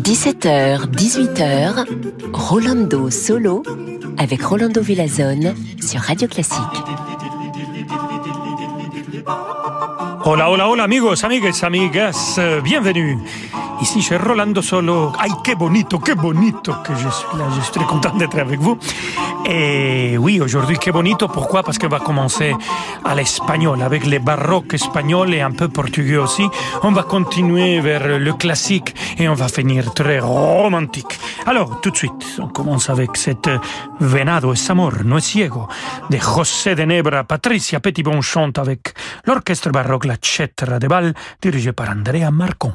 17h, 18h, Rolando Solo avec Rolando Villazone sur Radio Classique. Hola, hola, hola amigos, amigues, amigas, bienvenue. Ici chez Rolando Solo. Ay, qué bonito, qué bonito que je suis là. Je suis très content d'être avec vous. Et oui, aujourd'hui, qué bonito. Pourquoi? Parce qu'on va commencer à l'espagnol, avec les baroques espagnols et un peu portugais aussi. On va continuer vers le classique et on va finir très romantique. Alors, tout de suite, on commence avec cette Venado es amor, no es ciego, de José de Nebra. Patricia Petitbon chante avec l'orchestre baroque La Cetra de Bal, dirigé par Andrea Marcon.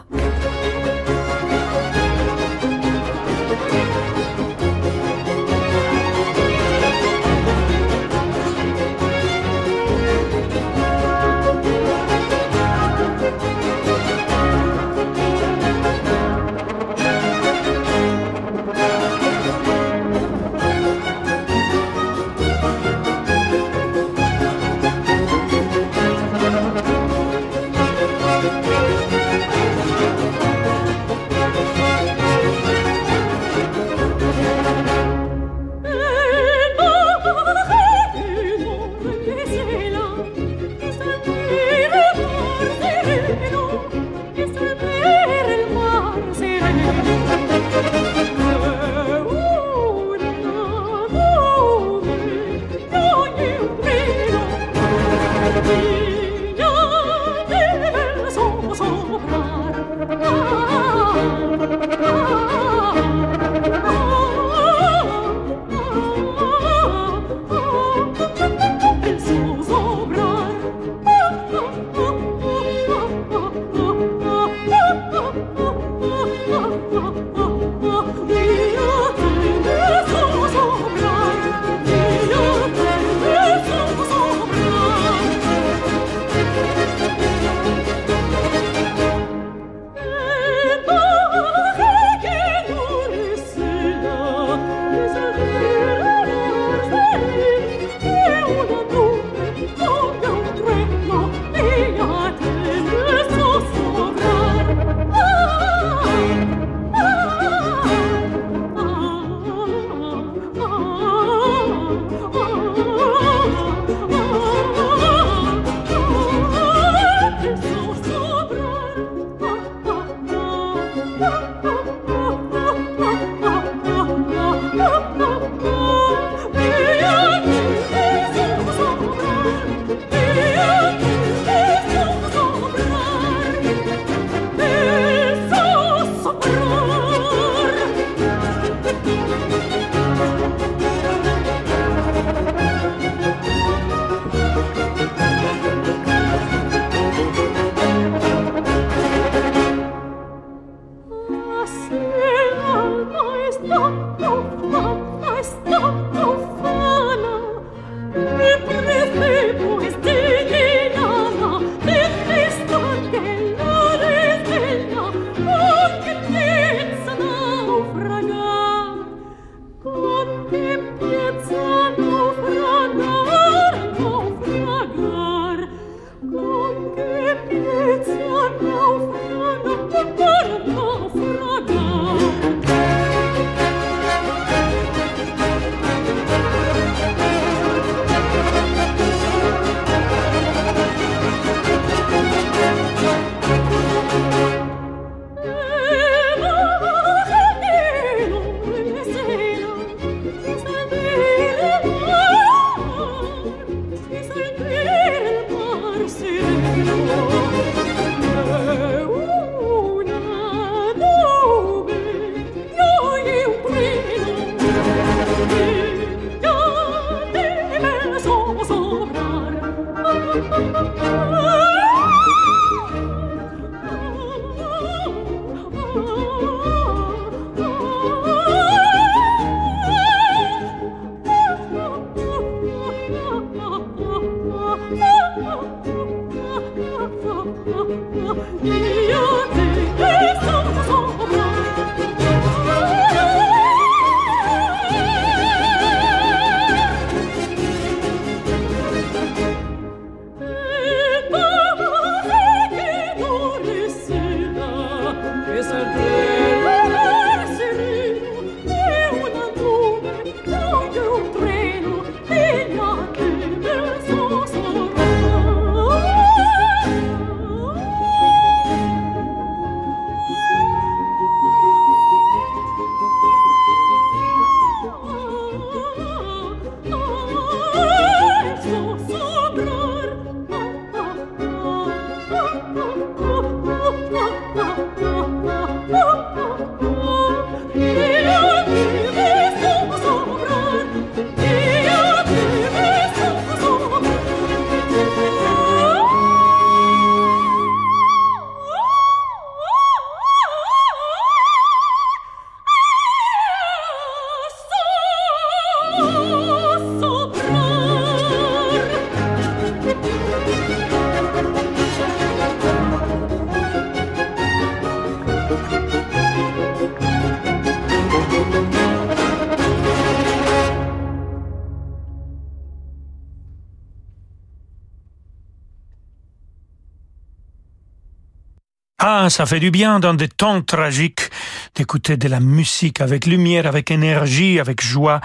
Ça fait du bien dans des temps tragiques d'écouter de la musique avec lumière, avec énergie, avec joie.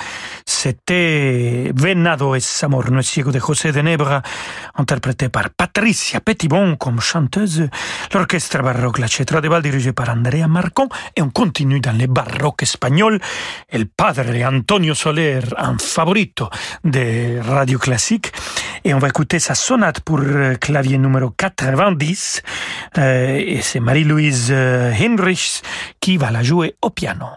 C'était Venado et Samor de José de Nebra, interprété par Patricia Petitbon comme chanteuse. L'orchestre baroque La Cetra de Val dirigé par Andrea Marcon. Et on continue dans les baroques espagnols. El padre Antonio Soler, un favorito de Radio Classique. Et on va écouter sa sonate pour clavier numéro 90. Euh, et c'est Marie-Louise Hinrichs qui va la jouer au piano.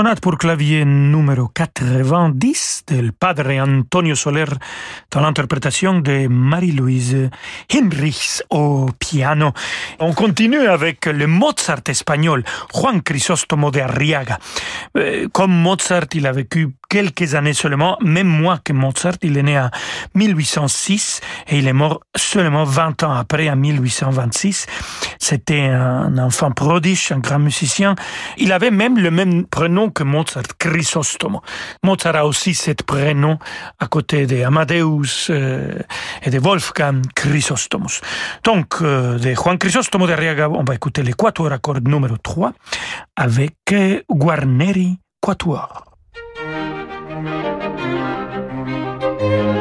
Sonate pour clavier numéro 90 del padre Antonio Soler dans l'interprétation de Marie-Louise Hinrichs au piano. On continue avec le Mozart espagnol, Juan Crisóstomo de Arriaga. Euh, comme Mozart, il a vécu quelques années seulement, même moins que Mozart. Il est né en 1806 et il est mort seulement 20 ans après, en 1826. C'était un enfant prodige, un grand musicien. Il avait même le même prénom que Mozart, Chrysostomo. Mozart a aussi ce prénom à côté de Amadeus euh, et de Wolfgang Chrysostomos. Donc, euh, de Juan Chrysostomos de Arriaga, on va écouter les quatuor accord numéro 3 avec Guarneri Quatuor. Thank you.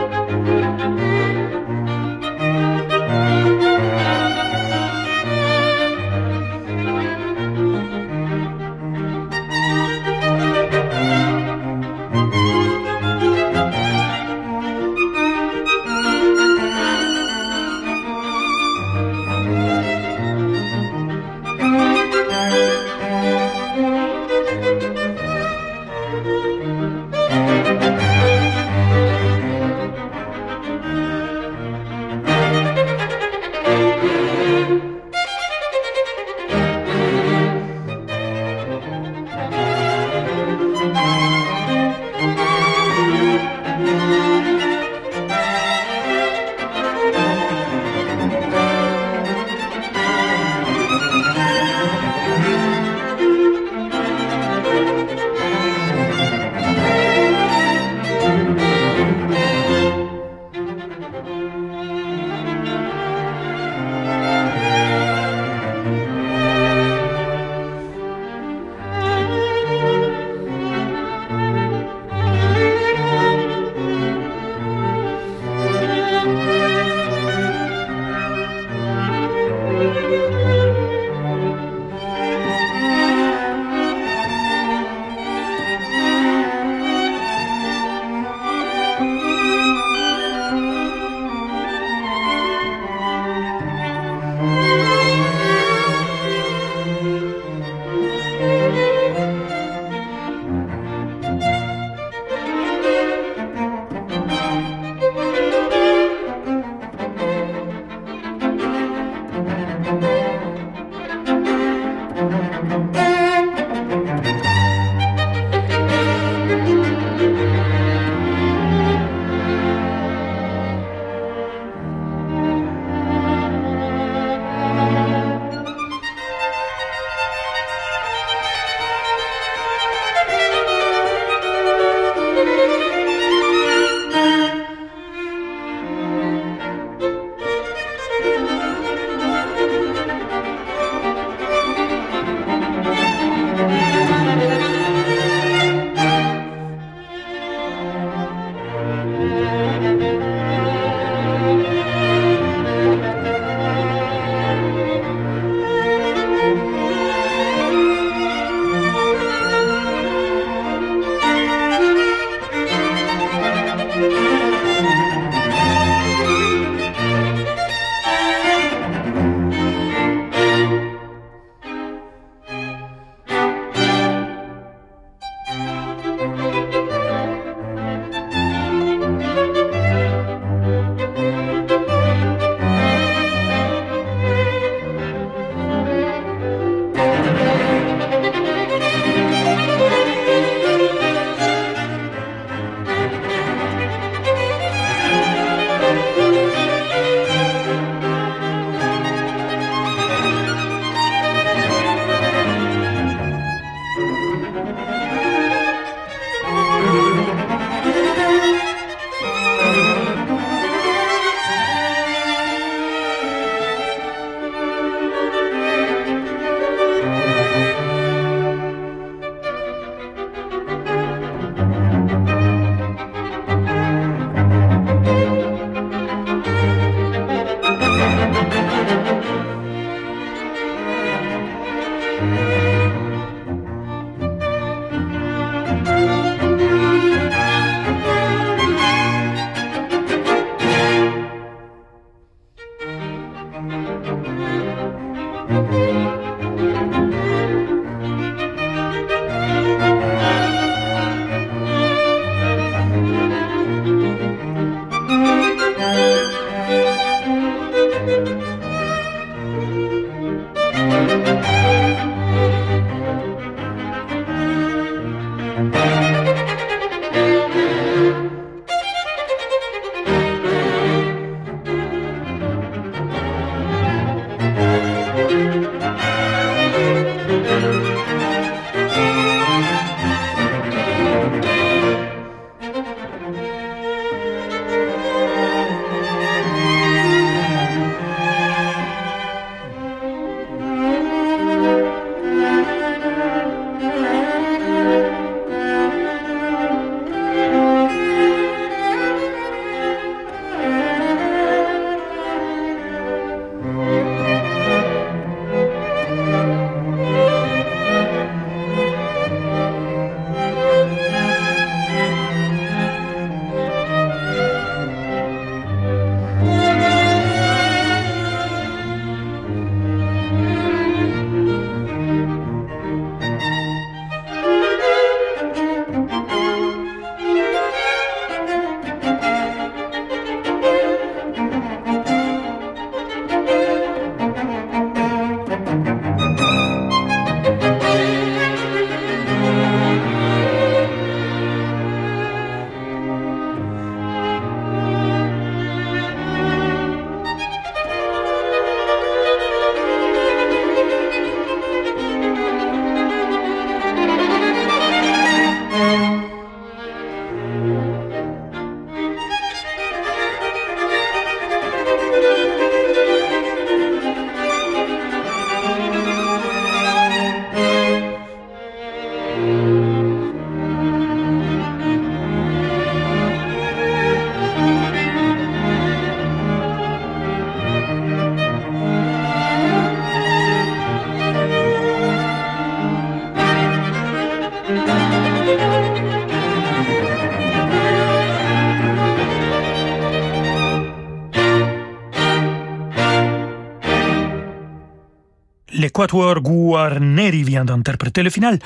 Quatuor Guarneri vient d'interpréter le final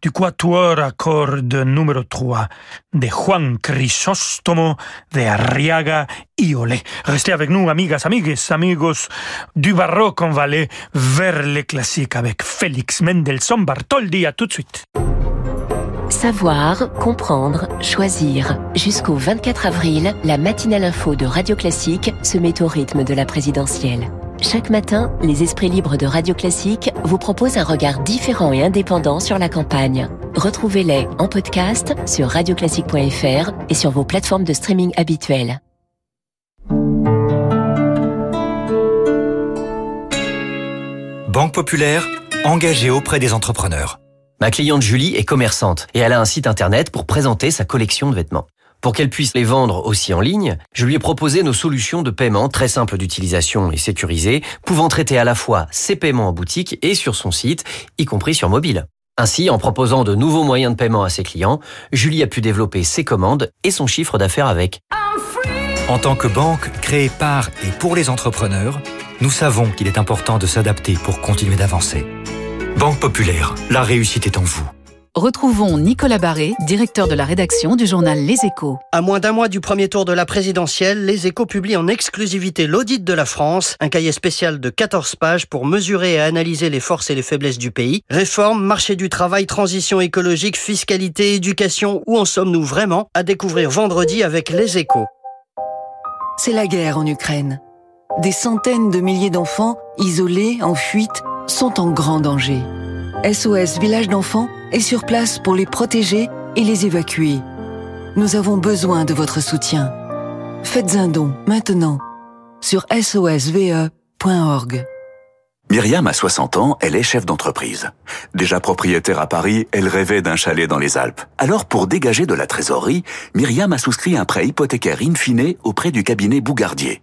du quatuor à numéro 3 de Juan Crisostomo de Arriaga Iole. Restez avec nous, amigas, amigues, amigos du baroque. On va aller vers les classiques avec Félix Mendelssohn Bartholdi. À tout de suite. Savoir, comprendre, choisir. Jusqu'au 24 avril, la matinale info de Radio Classique se met au rythme de la présidentielle. Chaque matin, les esprits libres de Radio Classique vous proposent un regard différent et indépendant sur la campagne. Retrouvez-les en podcast sur radioclassique.fr et sur vos plateformes de streaming habituelles. Banque Populaire, engagée auprès des entrepreneurs. Ma cliente Julie est commerçante et elle a un site internet pour présenter sa collection de vêtements. Pour qu'elle puisse les vendre aussi en ligne, je lui ai proposé nos solutions de paiement très simples d'utilisation et sécurisées, pouvant traiter à la fois ses paiements en boutique et sur son site, y compris sur mobile. Ainsi, en proposant de nouveaux moyens de paiement à ses clients, Julie a pu développer ses commandes et son chiffre d'affaires avec. En tant que banque créée par et pour les entrepreneurs, nous savons qu'il est important de s'adapter pour continuer d'avancer. Banque Populaire, la réussite est en vous. Retrouvons Nicolas Barré, directeur de la rédaction du journal Les Échos. À moins d'un mois du premier tour de la présidentielle, Les Échos publient en exclusivité l'audit de la France, un cahier spécial de 14 pages pour mesurer et analyser les forces et les faiblesses du pays. Réforme, marché du travail, transition écologique, fiscalité, éducation, où en sommes-nous vraiment? À découvrir vendredi avec Les Échos. C'est la guerre en Ukraine. Des centaines de milliers d'enfants, isolés, en fuite, sont en grand danger. SOS Village d'enfants est sur place pour les protéger et les évacuer. Nous avons besoin de votre soutien. Faites un don maintenant sur sosve.org. Myriam a 60 ans, elle est chef d'entreprise. Déjà propriétaire à Paris, elle rêvait d'un chalet dans les Alpes. Alors pour dégager de la trésorerie, Myriam a souscrit un prêt hypothécaire in fine auprès du cabinet Bougardier.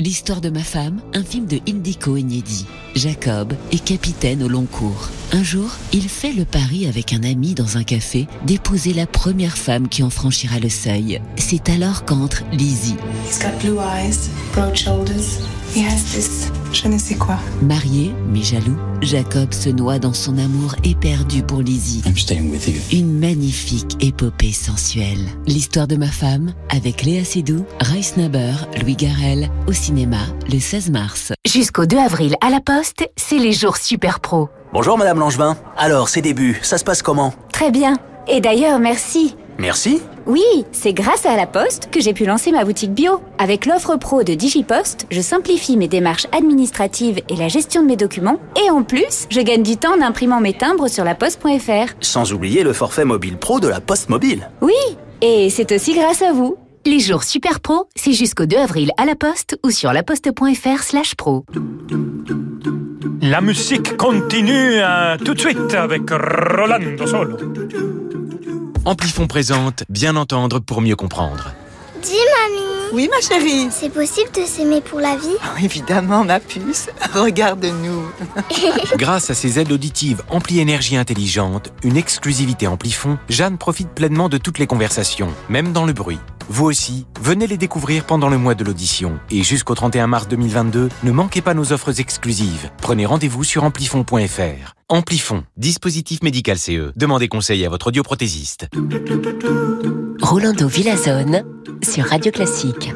L'histoire de ma femme, un film de Indico Inédit. Jacob est capitaine au long cours. Un jour, il fait le pari avec un ami dans un café d'épouser la première femme qui en franchira le seuil. C'est alors qu'entre Lizzie. He's got blue eyes, broad shoulders. He has this je ne sais quoi. Marié, mais jaloux, Jacob se noie dans son amour éperdu pour Lizzie. I'm staying with you. Une magnifique épopée sensuelle. L'histoire de ma femme avec Léa Seydoux, Rice Naber, Louis Garrel au cinéma le 16 mars. Jusqu'au 2 avril à la Poste, c'est les jours super pro. Bonjour Madame Langevin. Alors, ces débuts, ça se passe comment? Très bien. Et d'ailleurs, merci. Merci Oui, c'est grâce à la Poste que j'ai pu lancer ma boutique bio. Avec l'offre pro de DigiPost, je simplifie mes démarches administratives et la gestion de mes documents. Et en plus, je gagne du temps en imprimant mes timbres sur la poste.fr. Sans oublier le forfait mobile pro de la Poste Mobile. Oui, et c'est aussi grâce à vous. Les jours super pro, c'est jusqu'au 2 avril à la Poste ou sur laposte.fr slash pro. La musique continue hein, tout de suite avec Rolando Solo. Amplifon présente Bien entendre pour mieux comprendre. Dis mamie. Oui ma chérie. C'est possible de s'aimer pour la vie? Oh, Évidemment ma puce, regarde-nous. Grâce à ses aides auditives Ampli Énergie Intelligente, une exclusivité Amplifon, Jeanne profite pleinement de toutes les conversations, même dans le bruit. Vous aussi, venez les découvrir pendant le mois de l'audition. Et jusqu'au 31 mars 2022, ne manquez pas nos offres exclusives. Prenez rendez-vous sur amplifon.fr. Amplifon, dispositif médical CE. Demandez conseil à votre audioprothésiste. Rolando Villazone sur Radio Classique.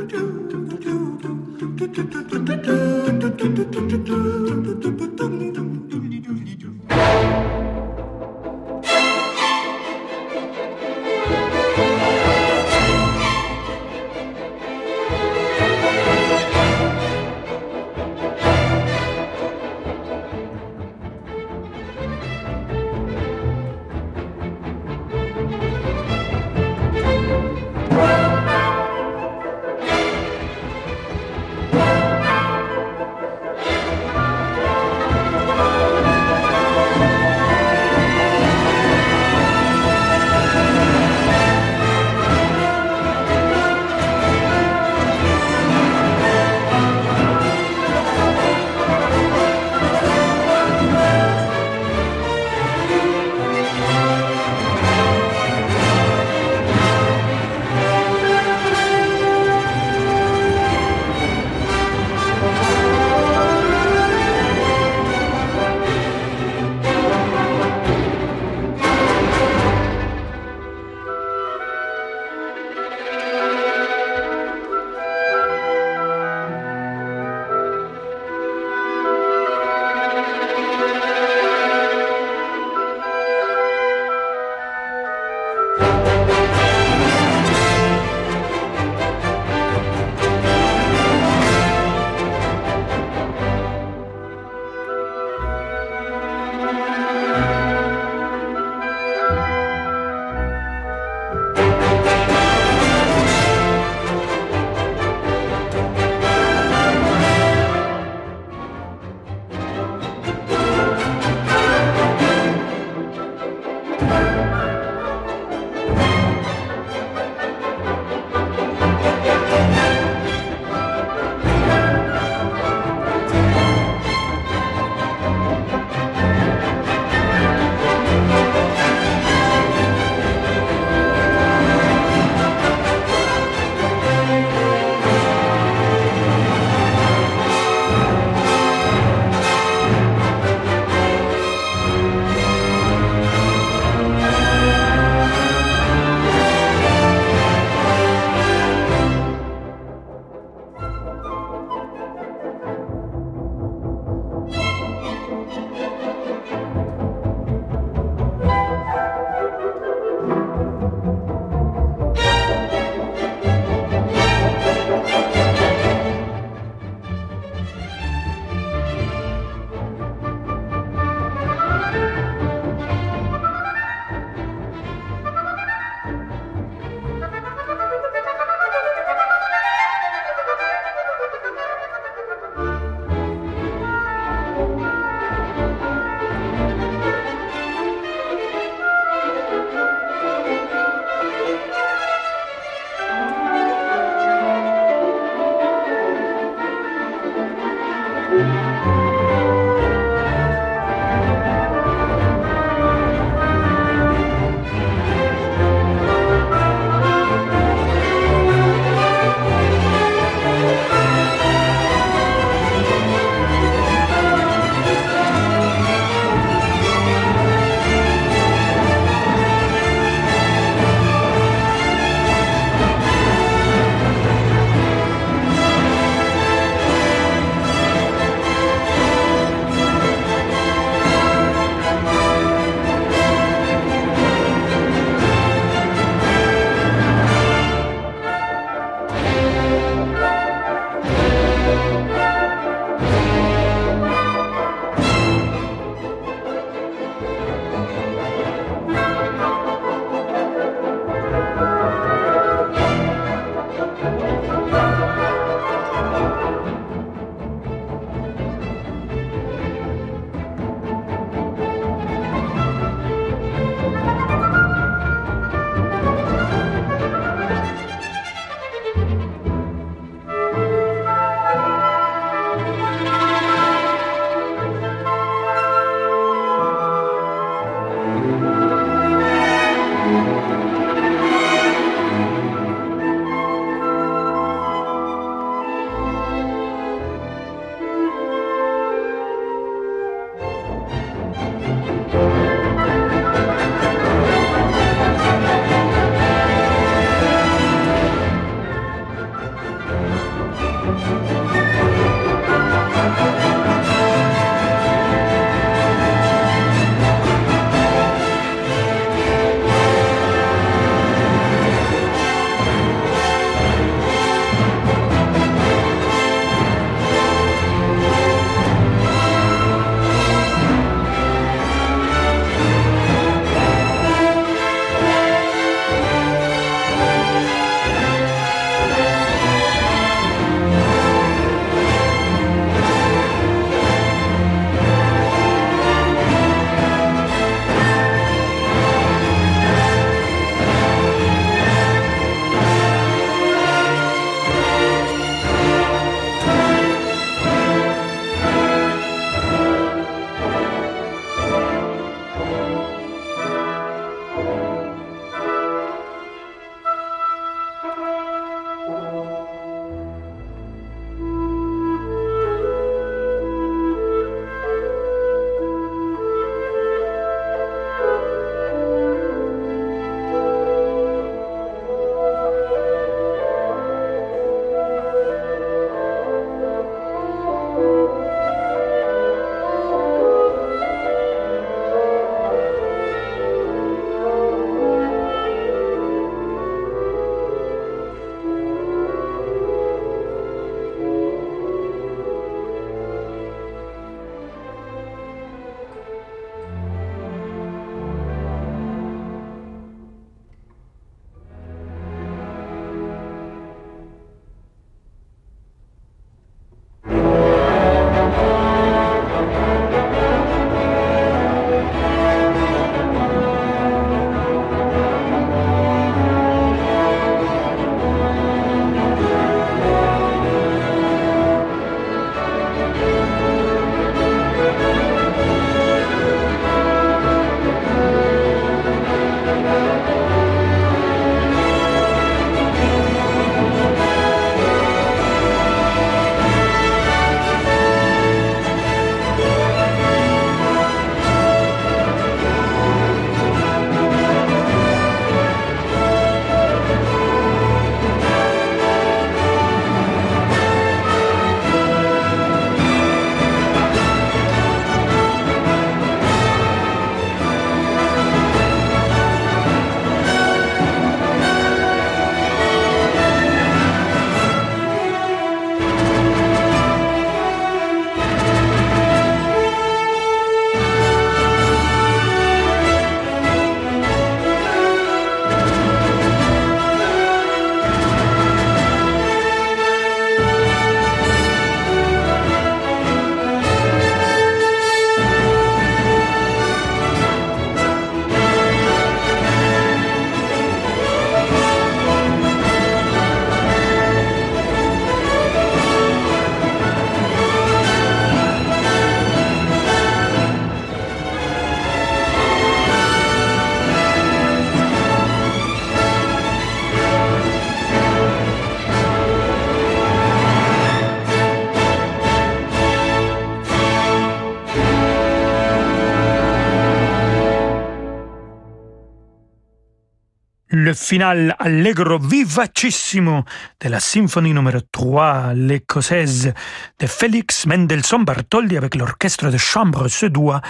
Final allegro vivacissimo de la symphonie numéro 3, l'écossaise de Félix Mendelssohn Bartholdy avec l'orchestre de chambre suédois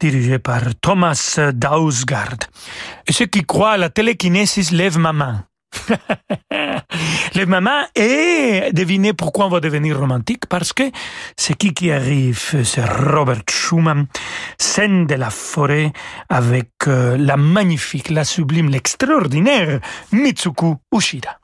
dirigé par Thomas Dausgaard. Et ceux qui croient à la télékinésis lèvent ma main. Lève ma main et devinez pourquoi on va devenir romantique? Parce que c'est qui qui arrive? C'est Robert Schumann, scène de la forêt avec euh, la magnifique, la sublime, l'extraordinaire Mitsuko Ushida.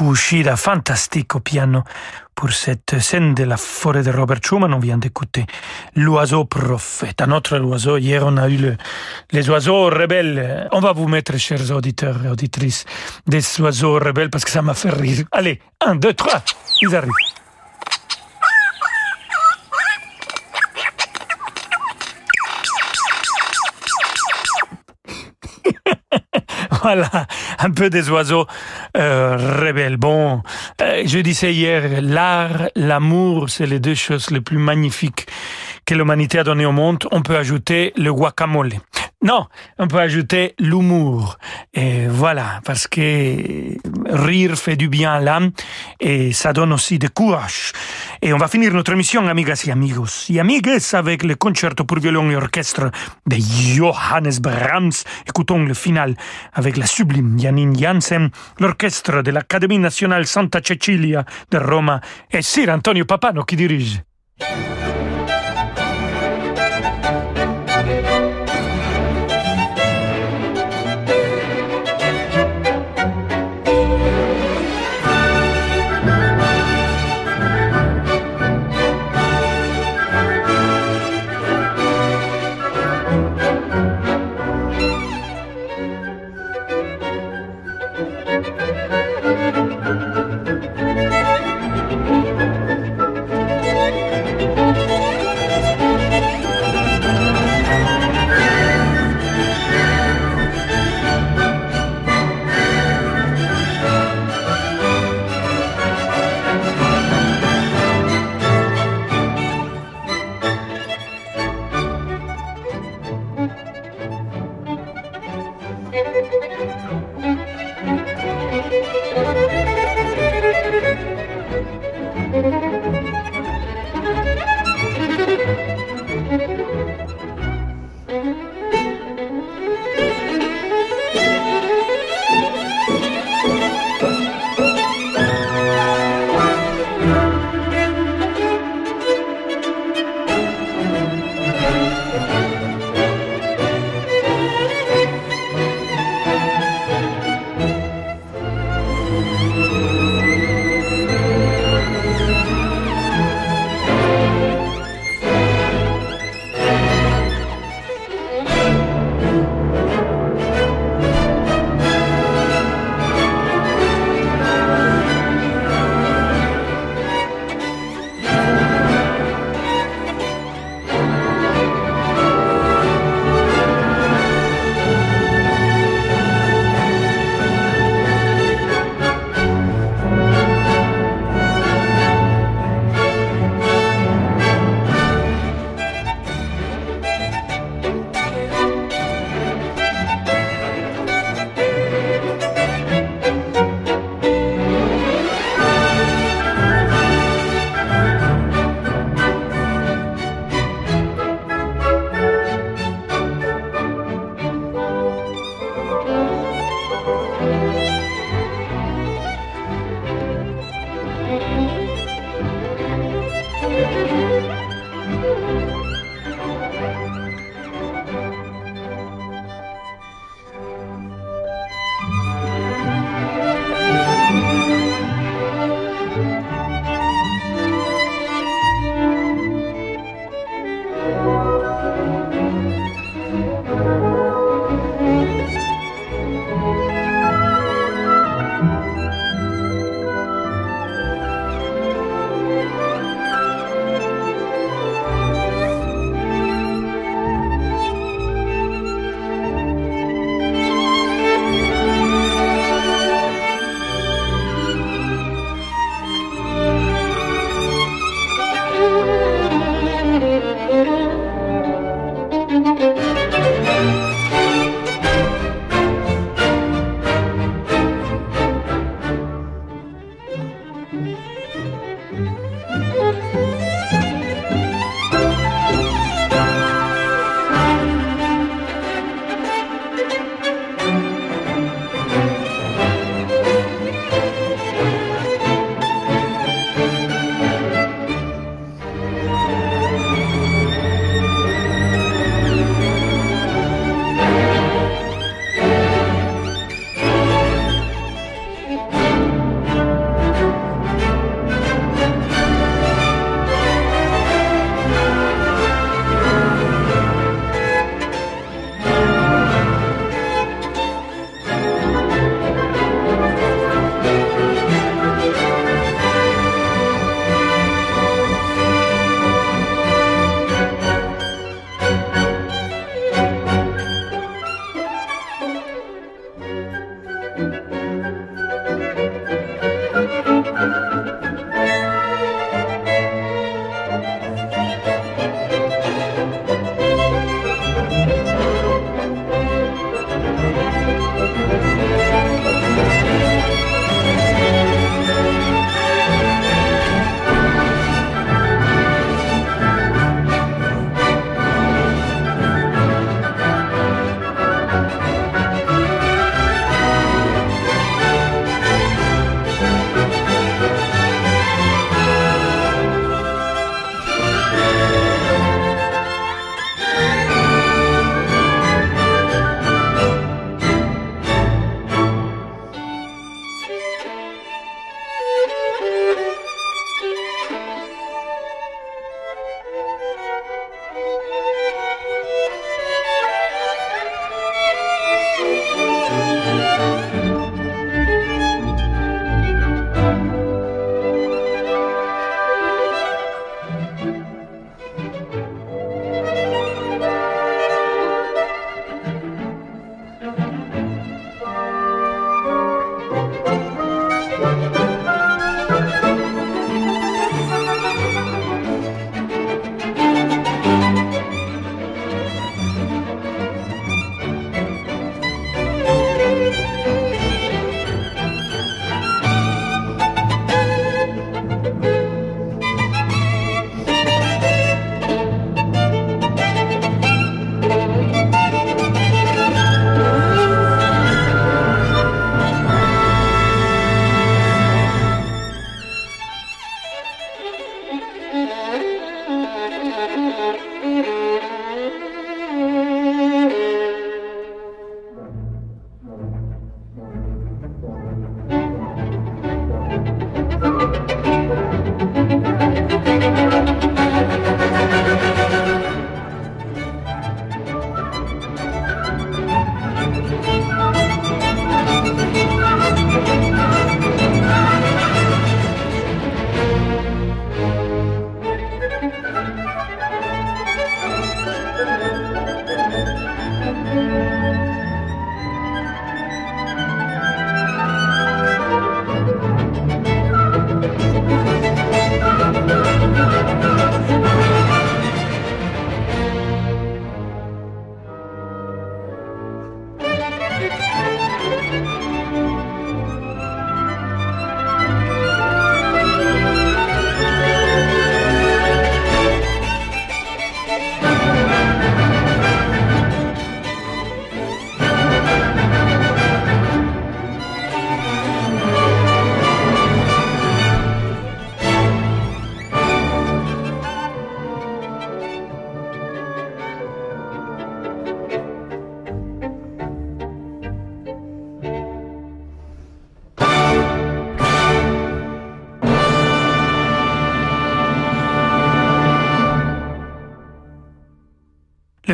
Ushida, fantastique piano. Pour cette scène de la forêt de Robert Schumann, on vient d'écouter l'oiseau prophète. Un autre oiseau, hier on a eu le, les oiseaux rebelles. On va vous mettre, chers auditeurs et auditrices, des oiseaux rebelles parce que ça m'a fait rire. Allez, un, deux, trois, ils arrivent. Voilà, un peu des oiseaux euh, rebelles. Bon, euh, je disais hier, l'art, l'amour, c'est les deux choses les plus magnifiques que l'humanité a donné au monde. On peut ajouter le guacamole. Non, on peut ajouter l'humour. Et voilà, parce que rire fait du bien à l'âme et ça donne aussi de courage. Et on va finir notre émission, amigas y amigos y amigues, avec le concerto pour violon et orchestre de Johannes Brahms. Écoutons le final avec la sublime Janine Janssen, l'orchestre de l'Académie nationale Santa Cecilia de Roma et Sir Antonio Papano qui dirige.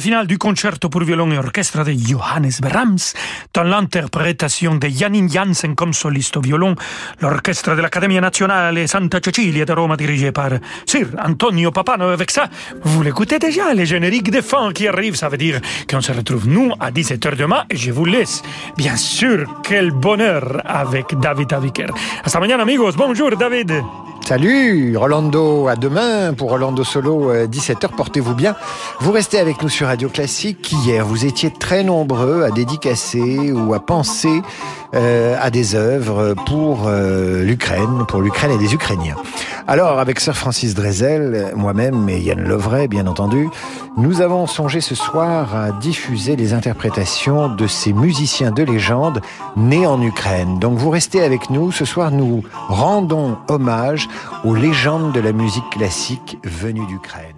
Le final du concerto pour violon et orchestre de Johannes Brahms, dans l'interprétation de Janine Janssen comme soliste au violon, l'orchestre de l'Accademia Nazionale Santa Cecilia de Rome dirigé par Sir Antonio Papano. Avec ça, vous l'écoutez déjà, les génériques de fin qui arrivent, ça veut dire qu'on se retrouve nous à 17h demain et je vous laisse, bien sûr, quel bonheur avec David Aviker. Hasta mañana amigos, bonjour David. Salut Rolando, à demain pour Rolando Solo, 17h, portez-vous bien. Vous restez avec nous sur Radio Classique. Hier, vous étiez très nombreux à dédicacer ou à penser euh, à des œuvres pour euh, l'Ukraine, pour l'Ukraine et des Ukrainiens. Alors, avec Sir Francis Drezel, moi-même et Yann Lovray, bien entendu, nous avons songé ce soir à diffuser les interprétations de ces musiciens de légende nés en Ukraine. Donc, vous restez avec nous. Ce soir, nous rendons hommage aux légendes de la musique classique venues d'Ukraine.